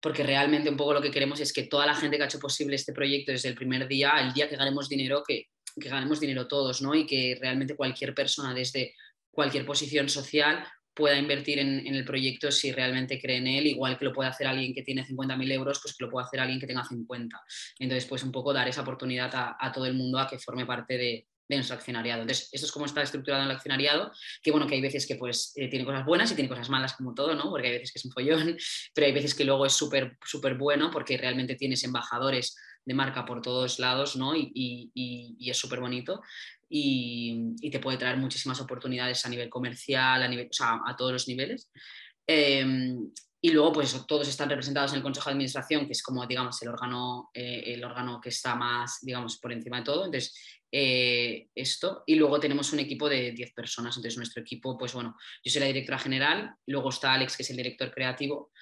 porque realmente un poco lo que queremos es que toda la gente que ha hecho posible este proyecto desde el primer día, el día que ganemos dinero, que, que ganemos dinero todos, ¿no? Y que realmente cualquier persona desde cualquier posición social pueda invertir en, el proyecto si realmente cree en él, igual que lo puede hacer alguien que tiene 50.000 euros, pues que lo puede hacer alguien que tenga 50. Entonces, pues un poco dar esa oportunidad a todo el mundo a que forme parte de, de nuestro accionariado. Entonces, esto es cómo está estructurado el accionariado, que bueno, que hay veces que pues eh, tiene cosas buenas y tiene cosas malas como todo, ¿no? Porque hay veces que es un follón, pero hay veces que luego es súper, súper bueno porque realmente tienes embajadores de marca por todos lados, ¿no? Y, es súper bonito y, te puede traer muchísimas oportunidades a nivel comercial, a, nivel, o sea, a todos los niveles. Em, y luego, pues todos están representados en el Consejo de Administración, que es como, digamos, el órgano, eh, el órgano que está más, digamos, por encima de todo. Entonces, eh, esto. Y luego tenemos un equipo de 10 personas. Entonces, nuestro equipo, pues bueno, yo soy la directora general, luego está Alex, que es el director creativo,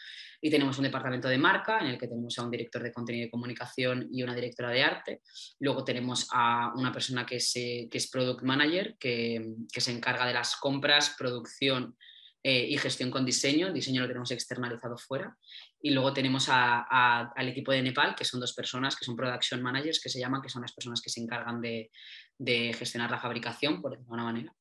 y tenemos un departamento de marca en el que tenemos a un director de contenido y comunicación y una directora de arte. Luego tenemos a una persona que es, eh, que es product manager, que, que se encarga de las compras, producción eh, y gestión con diseño. El diseño lo tenemos externalizado fuera. Y luego tenemos al equipo de Nepal, que son dos personas que son production managers, que se llaman, que son las personas que se encargan de, gestionar la fabricación, por decirlo de alguna manera.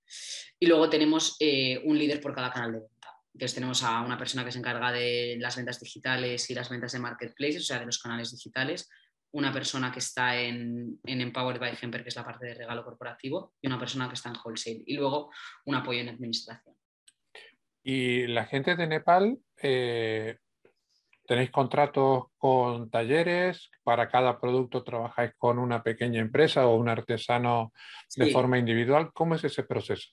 Y luego tenemos eh, un líder por cada canal de venta. Entonces tenemos a una persona que se encarga de las ventas digitales y las ventas de marketplaces, o sea, de los canales digitales, una persona que está en, en, Empowered by Hemper, que es la parte de regalo corporativo, y una persona que está en wholesale, y luego un apoyo en administración. Y la gente de Nepal, eh, ¿tenéis contratos con talleres? ¿Para cada producto trabajáis con una pequeña empresa o un artesano de forma individual? ¿Cómo es ese proceso?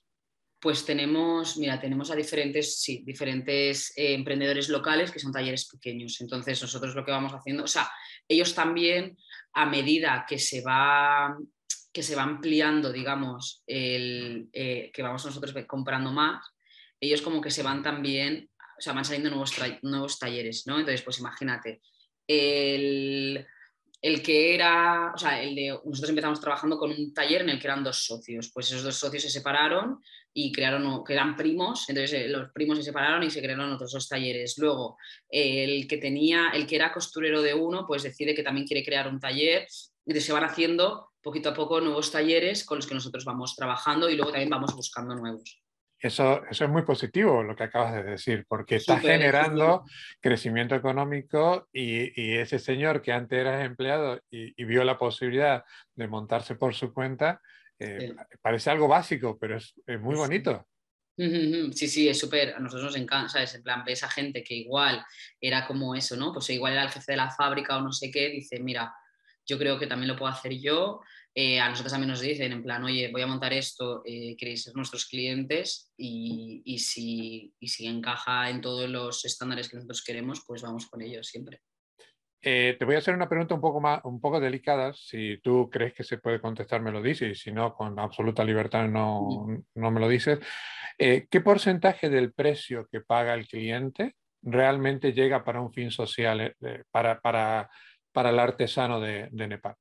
Pues tenemos, mira, tenemos a diferentes, sí, diferentes eh, emprendedores locales que son talleres pequeños. Entonces, nosotros lo que vamos haciendo, o sea, ellos también, a medida que se va que se va ampliando, digamos, el, eh, que vamos nosotros comprando más, ellos como que se van también o sea, van saliendo nuevos, nuevos talleres, ¿no? Entonces, pues imagínate, el, el que era, o sea, el de, nosotros empezamos trabajando con un taller en el que eran dos socios, pues esos dos socios se separaron y crearon, que eran primos, entonces eh, los primos se separaron y se crearon otros dos talleres. Luego, el que tenía, el que era costurero de uno, pues decide que también quiere crear un taller, y se van haciendo poquito a poco nuevos talleres con los que nosotros vamos trabajando y luego también vamos buscando nuevos. Eso, eso es muy positivo lo que acabas de decir, porque está generando crecimiento económico y, ese señor que antes era empleado y, vio la posibilidad de montarse por su cuenta, eh, parece algo básico, pero es, muy bonito. Sí, sí, es súper, a nosotros nos encanta, ¿sabes? En plan, esa gente que igual era como eso, ¿no? Pues igual era el jefe de la fábrica o no sé qué, dice, mira, yo creo que también lo puedo hacer yo. Eh, a nosotros también nos dicen, en plan, oye, voy a montar esto, eh, queréis ser nuestros clientes y, y, si, y, si, encaja en todos los estándares que nosotros queremos, pues vamos con ellos siempre. Eh, te voy a hacer una pregunta un poco, más, un poco delicada. Si tú crees que se puede contestar, me lo dices, y si no, con absoluta libertad no, no me lo dices. ¿Qué porcentaje del precio que paga el cliente realmente llega para un fin social, para, para para el artesano de, Nepal?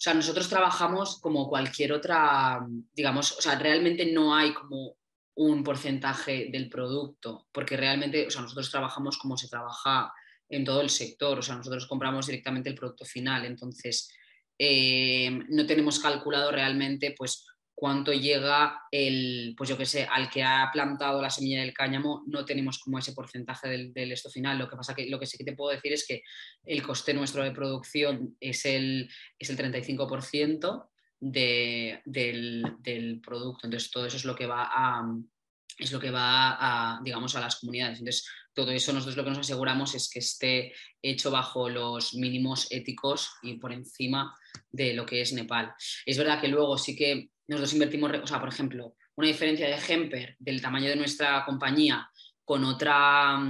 O sea, nosotros trabajamos como cualquier otra, digamos, o sea, realmente no hay como un porcentaje del producto, porque realmente, o sea, nosotros trabajamos como se trabaja en todo el sector, o sea, nosotros compramos directamente el producto final, entonces eh, no tenemos calculado realmente, pues, cuánto llega el, pues yo qué sé, al que ha plantado la semilla del cáñamo, no tenemos como ese porcentaje del, esto final. Lo que pasa que lo que sí que te puedo decir es que el coste nuestro de producción es el, es el 35% del, del, producto. Entonces, todo eso es lo que va es lo que va a, digamos, a las comunidades. Entonces, todo eso nosotros lo que nos aseguramos es que esté hecho bajo los mínimos éticos y por encima de lo que es Nepal. Es verdad que luego sí que nosotros invertimos, o sea, por ejemplo, una diferencia de Hemper del tamaño de nuestra compañía con otra,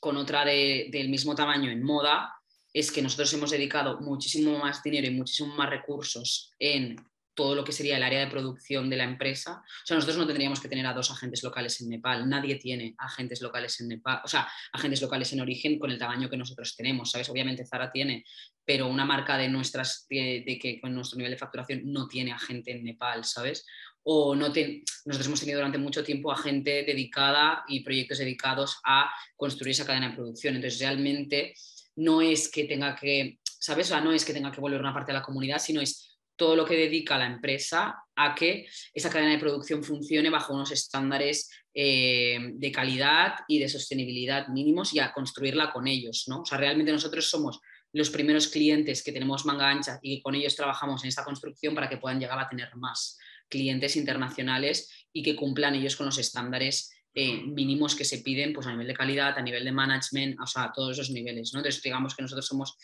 con otra del mismo tamaño en moda, es que nosotros hemos dedicado muchísimo más dinero y muchísimo más recursos en todo lo que sería el área de producción de la empresa. O sea, nosotros no tendríamos que tener a dos agentes locales en Nepal. Nadie tiene agentes locales en Nepal, o sea, agentes locales en origen con el tamaño que nosotros tenemos, ¿sabes? Obviamente Zara tiene, pero una marca de nuestras, de, que con nuestro nivel de facturación no tiene agente en Nepal, ¿sabes? O no nosotros hemos tenido durante mucho tiempo a gente dedicada y proyectos dedicados a construir esa cadena de producción. Entonces, realmente no es que tenga que, ¿sabes? O sea, no es que tenga que volver una parte de la comunidad, sino es todo lo que dedica la empresa a que esa cadena de producción funcione bajo unos estándares eh, de calidad y de sostenibilidad mínimos y a construirla con ellos. ¿no? O sea, realmente nosotros somos los primeros clientes que tenemos manga ancha y con ellos trabajamos en esta construcción para que puedan llegar a tener más clientes internacionales y que cumplan ellos con los estándares eh, mínimos que se piden pues, a nivel de calidad, a nivel de management, o sea, a todos esos niveles. ¿no? Entonces, digamos que nosotros somos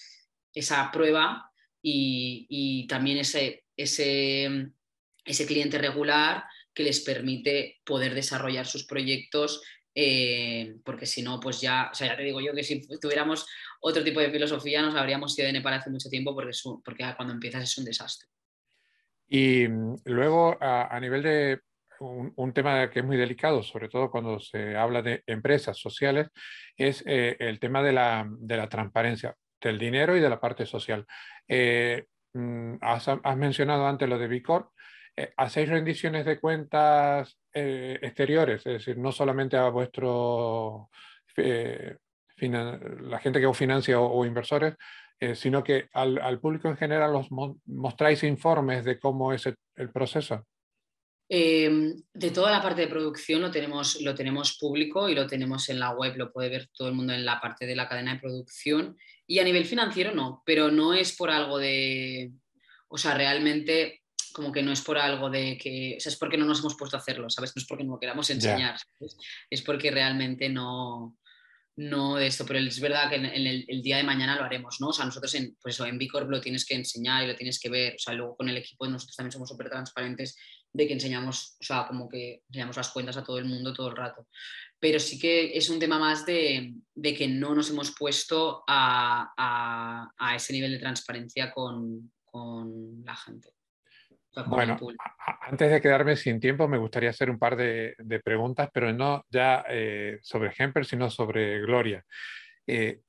esa prueba y, también ese, ese, ese, cliente regular que les permite poder desarrollar sus proyectos, eh, porque si no, pues ya, o sea, ya te digo yo que si tuviéramos otro tipo de filosofía nos habríamos ido de Nepal hace mucho tiempo porque, porque cuando empiezas es un desastre. Y mm, luego, a, nivel de un, tema que es muy delicado, sobre todo cuando se habla de empresas sociales, es eh, el tema de la, de la transparencia del dinero y de la parte social. Eh, mm, has, mencionado antes lo de Bicor. Eh, ¿Hacéis rendiciones de cuentas eh, exteriores? Es decir, no solamente a vuestro, la gente que os financia o, inversores, sino que al, público en general os mostráis informes de cómo es el proceso. Em, de toda la parte de producción lo tenemos, lo tenemos público y lo tenemos en la web, lo puede ver todo el mundo en la parte de la cadena de producción. Y a nivel financiero no, pero no es por algo de, o sea, realmente como que no es por algo de que, o sea, es porque no nos hemos puesto a hacerlo, ¿sabes? No es porque no lo queramos enseñar, es porque realmente no, no de esto, pero es verdad que en, el, día de mañana lo haremos, ¿no? O sea, nosotros en, pues en Bicorp lo tienes que enseñar y lo tienes que ver, o sea, luego con el equipo nosotros también somos súper transparentes de que enseñamos, o sea, como que enseñamos las cuentas a todo el mundo todo el rato. Pero sí que es un tema más de, que no nos hemos puesto a, ese nivel de transparencia con, la gente. bueno, antes de quedarme sin tiempo, me gustaría hacer un par de, preguntas, pero no ya eh, sobre Hemper, sino sobre Gloria. Eh,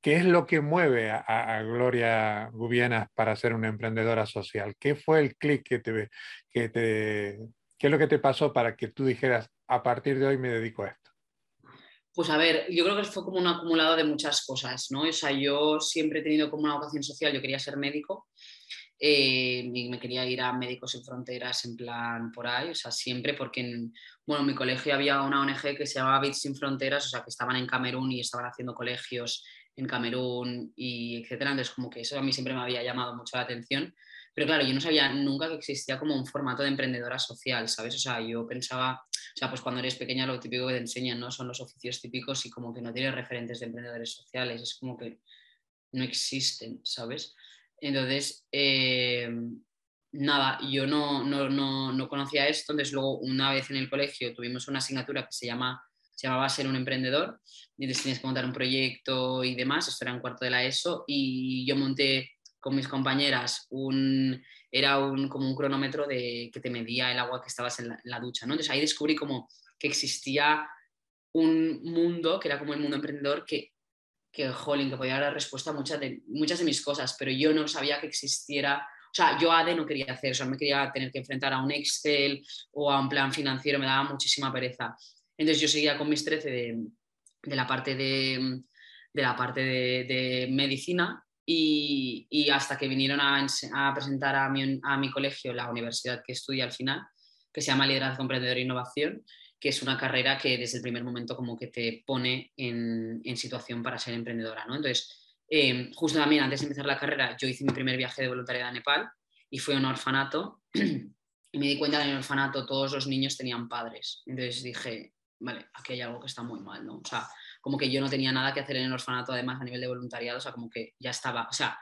¿Qué es lo que mueve a, Gloria Gubienas para ser una emprendedora social? ¿Qué fue el clic que te, que te... ¿Qué es lo que te pasó para que tú dijeras, a partir de hoy me dedico a esto? Pues a ver, yo creo que fue como un acumulado de muchas cosas, ¿no? O sea, yo siempre he tenido como una vocación social, yo quería ser médico eh, me quería ir a Médicos Sin Fronteras en plan por ahí, o sea, siempre porque en, bueno, en mi colegio había una ONG que se llamaba Bits Sin Fronteras, o sea, que estaban en Camerún y estaban haciendo colegios en Camerún y etcétera, entonces como que eso a mí siempre me había llamado mucho la atención, pero claro, yo no sabía nunca que existía como un formato de emprendedora social, ¿sabes? O sea, yo pensaba, o sea, pues cuando eres pequeña lo típico que te enseñan, ¿no? Son los oficios típicos y como que no tienes referentes de emprendedores sociales, es como que no existen, ¿sabes? Entonces, eh, nada, yo no, no, conocía esto, entonces luego una vez en el colegio tuvimos una asignatura que se, llama, se llamaba Ser un emprendedor, y entonces tenías que montar un proyecto y demás, esto era un cuarto de la ESO, y yo monté con mis compañeras un, era un, como un cronómetro de, que te medía el agua que estabas en la, ducha, ¿no? Entonces ahí descubrí como que existía un mundo, que era como el mundo emprendedor, que que, jolín, que podía dar respuesta a muchas de, muchas de mis cosas, pero yo no sabía que existiera, o sea, yo ADE no quería hacer, o sea, me quería tener que enfrentar a un Excel o a un plan financiero, me daba muchísima pereza. Entonces yo seguía con mis 13 de, de la parte de, de la parte de, medicina y, y, hasta que vinieron a, a presentar a mi, a mi, colegio, la universidad que estudia al final, que se llama Liderazgo Emprendedor e Innovación, que es una carrera que desde el primer momento como que te pone en, situación para ser emprendedora, ¿no? Entonces, eh, justo también antes de empezar la carrera, yo hice mi primer viaje de voluntariado a Nepal y fui a un orfanato y me di cuenta que en el orfanato todos los niños tenían padres. Entonces dije, vale, aquí hay algo que está muy mal, ¿no? O sea, como que yo no tenía nada que hacer en el orfanato, además a nivel de voluntariado, o sea, como que ya estaba, o sea,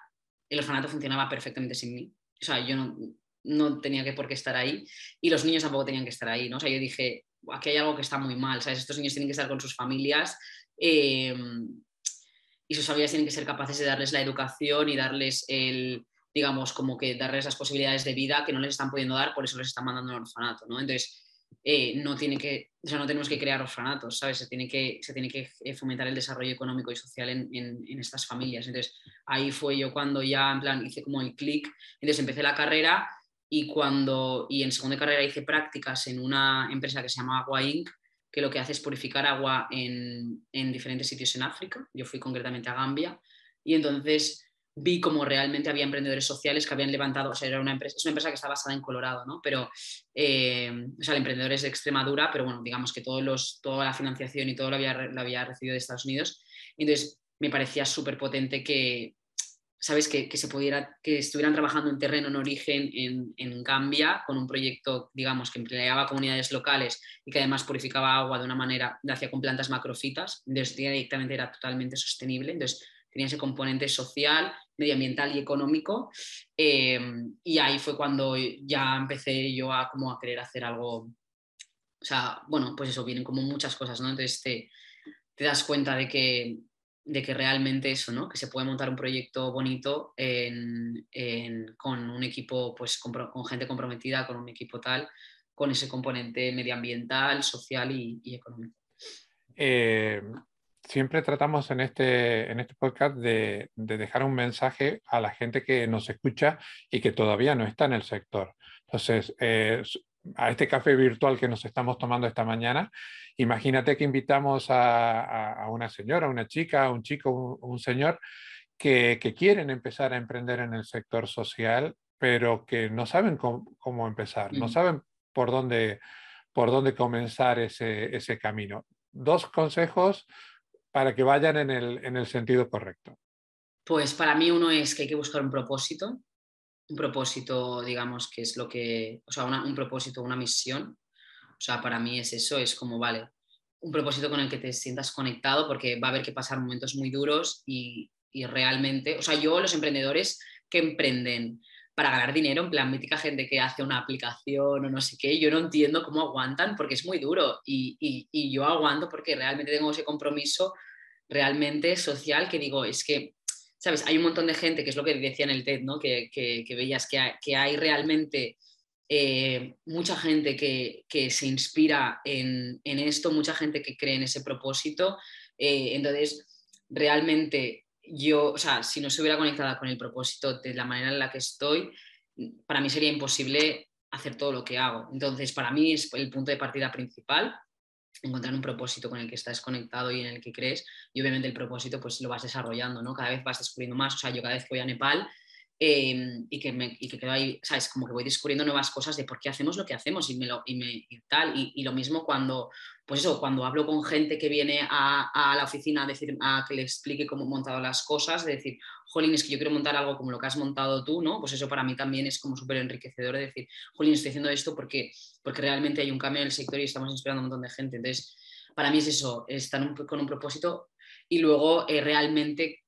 el orfanato funcionaba perfectamente sin mí. O sea, yo no, no tenía que por qué estar ahí y los niños tampoco tenían que estar ahí, ¿no? O sea, yo dije, aquí hay algo que está muy mal, ¿sabes? Estos niños tienen que estar con sus familias em, y sus familias tienen que ser capaces de darles la educación y darles el, digamos, como que darles las posibilidades de vida que no les están pudiendo dar, por eso les están mandando al orfanato, ¿no? Entonces, eh, no, tiene que, o no tenemos que crear orfanatos, ¿sabes? Se tiene que, se tiene que eh, fomentar el desarrollo económico y social en, en, estas familias. Entonces, ahí fue yo cuando ya, en plan, hice como el clic, entonces empecé la carrera y, cuando, y en segunda carrera hice prácticas en una empresa que se llama Agua Inc., que lo que hace es purificar agua en, en diferentes sitios en África. Yo fui concretamente a Gambia y entonces vi como realmente había emprendedores sociales que habían levantado, o sea, era una empresa, es una empresa que está basada en Colorado, ¿no? Pero, eh, o sea, el emprendedor es de Extremadura, pero bueno, digamos que todos los, toda la financiación y todo lo había, lo había recibido de Estados Unidos. Entonces, me parecía súper potente que, ¿sabes? Que, se pudiera, que estuvieran trabajando en terreno en origen en, en Gambia con un proyecto, digamos, que empleaba comunidades locales y que además purificaba agua de una manera, lo hacía con plantas macrofitas, entonces directamente era totalmente sostenible, entonces tenía ese componente social, medioambiental y económico eh, y ahí fue cuando ya empecé yo a como a querer hacer algo, o sea, bueno, pues eso, vienen como muchas cosas, ¿no? Entonces te, das cuenta de que de que realmente eso, ¿no? Que se puede montar un proyecto bonito con un equipo, pues con, gente comprometida, con un equipo tal, con ese componente medioambiental, social y, económico. Eh, siempre tratamos en este, en este podcast de, dejar un mensaje a la gente que nos escucha y que todavía no está en el sector. Entonces, eh, a este café virtual que nos estamos tomando esta mañana, imagínate que invitamos a, una señora, una chica, un chico, un, señor que, quieren empezar a emprender en el sector social, pero que no saben cómo, empezar, no saben por dónde, por dónde comenzar ese, ese camino. Dos consejos para que vayan en el, en el sentido correcto. Pues para mí uno es que hay que buscar un propósito, un propósito, digamos, que es lo que, o sea, un propósito, una misión. O sea, para mí es eso, es como, vale, un propósito con el que te sientas conectado porque va a haber que pasar momentos muy duros y, y realmente, o sea, yo los emprendedores que emprenden para ganar dinero, en plan mítica gente que hace una aplicación o no sé qué, yo no entiendo cómo aguantan porque es muy duro y, yo aguanto porque realmente tengo ese compromiso realmente social que digo, es que ¿sabes? Hay un montón de gente, que es lo que decía en el TED, ¿no? Que, veías que hay, que hay, realmente eh, mucha gente que, se inspira en, esto, mucha gente que cree en ese propósito. Eh, entonces, realmente yo, o sea, si no se hubiera conectado con el propósito de la manera en la que estoy, para mí sería imposible hacer todo lo que hago. Entonces, para mí es el punto de partida principal encontrar un propósito con el que estás conectado y en el que crees y obviamente el propósito pues lo vas desarrollando, ¿no? Cada vez vas descubriendo más, o sea, yo cada vez que voy a Nepal Em, y, que me, y que quedo ahí, ¿sabes? Como que voy descubriendo nuevas cosas de por qué hacemos lo que hacemos y, me lo, y, me, tal. Y, lo mismo cuando, pues eso, cuando hablo con gente que viene a, a, la oficina a, decir, a que le explique cómo he montado las cosas, de decir, jolín, es que yo quiero montar algo como lo que has montado tú, ¿no? Pues eso para mí también es como súper enriquecedor de decir, jolín, estoy haciendo esto porque, porque realmente hay un cambio en el sector y estamos inspirando a un montón de gente. Entonces, para mí es eso, estar con un propósito y luego eh, realmente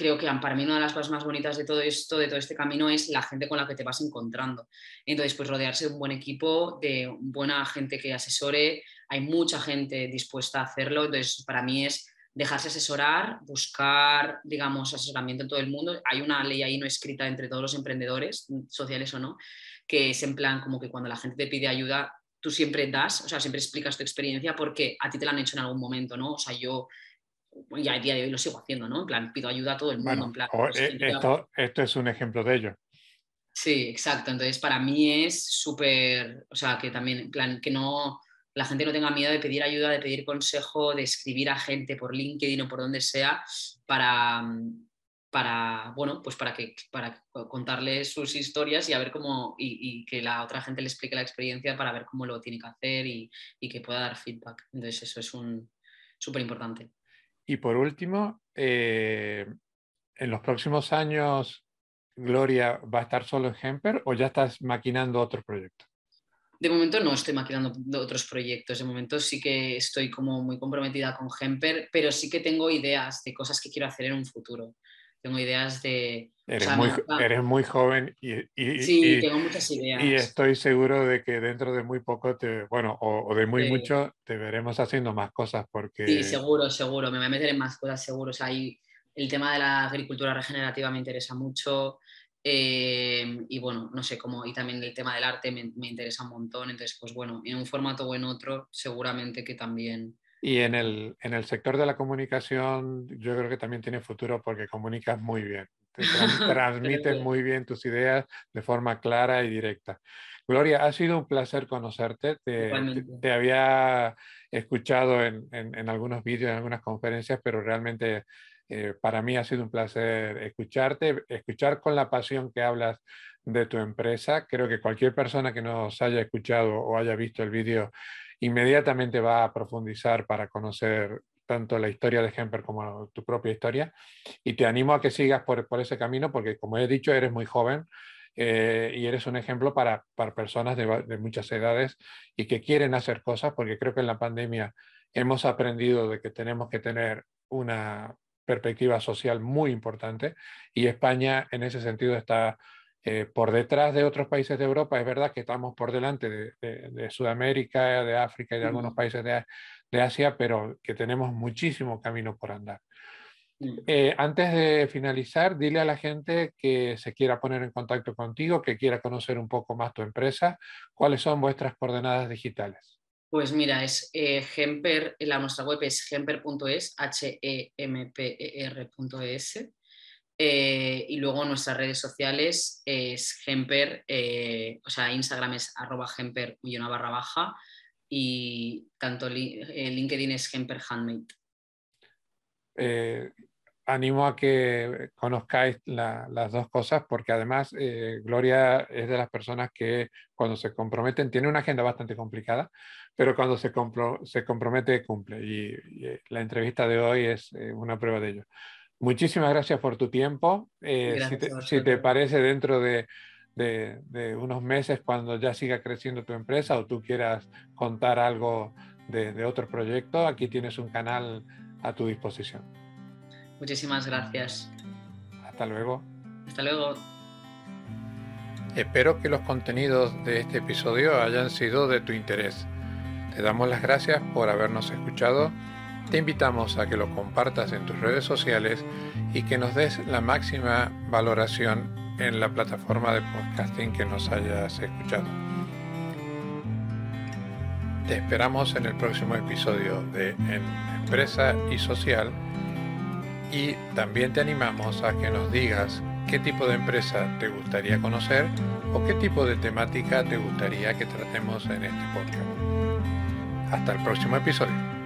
creo que para mí una de las cosas más bonitas de todo esto, de todo este camino, es la gente con la que te vas encontrando. Entonces, pues rodearse de un buen equipo, de buena gente que asesore, hay mucha gente dispuesta a hacerlo, entonces para mí es dejarse asesorar, buscar, digamos, asesoramiento en todo el mundo. Hay una ley ahí no escrita entre todos los emprendedores, sociales o no, que es en plan como que cuando la gente te pide ayuda, tú siempre das, o sea, siempre explicas tu experiencia porque a ti te la han hecho en algún momento, ¿no? O sea, yo ya a día de hoy lo sigo haciendo, ¿no? En plan, pido ayuda a todo el mundo. en plan, pues, eh, esto, esto, es un ejemplo de ello. Sí, exacto. Entonces, para mí es súper, o sea, que también, en plan, que no, la gente no tenga miedo de pedir ayuda, de pedir consejo, de escribir a gente por LinkedIn o por donde sea para, para bueno, pues para, que, para contarles sus historias y a ver cómo, y, que la otra gente le explique la experiencia para ver cómo lo tiene que hacer y, y que pueda dar feedback. Entonces, eso es un súper importante. Y por último, eh, en los próximos años, Gloria va a estar solo en Hemper o ya estás maquinando otro proyecto? De momento no estoy maquinando otros proyectos, de momento sí que estoy como muy comprometida con Hemper, pero sí que tengo ideas de cosas que quiero hacer en un futuro tengo ideas de... Eres, muy, eres muy, joven y, sí, tengo muchas ideas. Y estoy seguro de que dentro de muy poco, te, bueno, o, de muy mucho, te veremos haciendo más cosas porque... Sí, seguro, seguro, me voy a meter en más cosas, seguro. O sea, el tema de la agricultura regenerativa me interesa mucho. Eh, y bueno, no sé cómo, y también el tema del arte me, me, interesa un montón. Entonces, pues bueno, en un formato o en otro, seguramente que también y en el, en el sector de la comunicación yo creo que también tiene futuro porque comunicas muy bien, te transmites muy bien tus ideas de forma clara y directa. Gloria, ha sido un placer conocerte. Te, te, había escuchado en, en, en, algunos vídeos, en algunas conferencias, pero realmente eh, para mí ha sido un placer escucharte, escuchar con la pasión que hablas de tu empresa. Creo que cualquier persona que nos haya escuchado o haya visto el vídeo inmediatamente va a profundizar para conocer tanto la historia de Hemper como tu propia historia. Y te animo a que sigas por, ese camino porque, como he dicho, eres muy joven eh, y eres un ejemplo para, personas de, muchas edades y que quieren hacer cosas porque creo que en la pandemia hemos aprendido de que tenemos que tener una perspectiva social muy importante y España en ese sentido está eh, por detrás de otros países de Europa. Es verdad que estamos por delante de, Sudamérica, de África y de algunos países de, Asia, pero que tenemos muchísimo camino por andar. Eh, antes de finalizar, dile a la gente que se quiera poner en contacto contigo, que quiera conocer un poco más tu empresa, cuáles son vuestras coordenadas digitales. Pues mira, es eh, Gemper, la, nuestra web es gemper.es, H-E-M-P-E-R.es. Eh, y luego nuestras redes sociales es Gemper, eh, o sea, Instagram es arroba Gemper una barra baja y tanto eh, LinkedIn es Gemper Handmade. animo a que conozcáis las dos cosas porque además Gloria es de las personas que cuando se comprometen, tiene una agenda bastante complicada, pero cuando se, se compromete cumple y, la entrevista de hoy es una prueba de ello. Muchísimas gracias por tu tiempo. Eh, si, te, parece, dentro de, unos meses, cuando ya siga creciendo tu empresa o tú quieras contar algo de, otro proyecto, aquí tienes un canal a tu disposición. Muchísimas gracias. Hasta luego. Hasta luego. Espero que los contenidos de este episodio hayan sido de tu interés. Te damos las gracias por habernos escuchado te invitamos a que lo compartas en tus redes sociales y que nos des la máxima valoración en la plataforma de podcasting que nos hayas escuchado. Te esperamos en el próximo episodio de Empresa y Social y también te animamos a que nos digas qué tipo de empresa te gustaría conocer o qué tipo de temática te gustaría que tratemos en este podcast. Hasta el próximo episodio.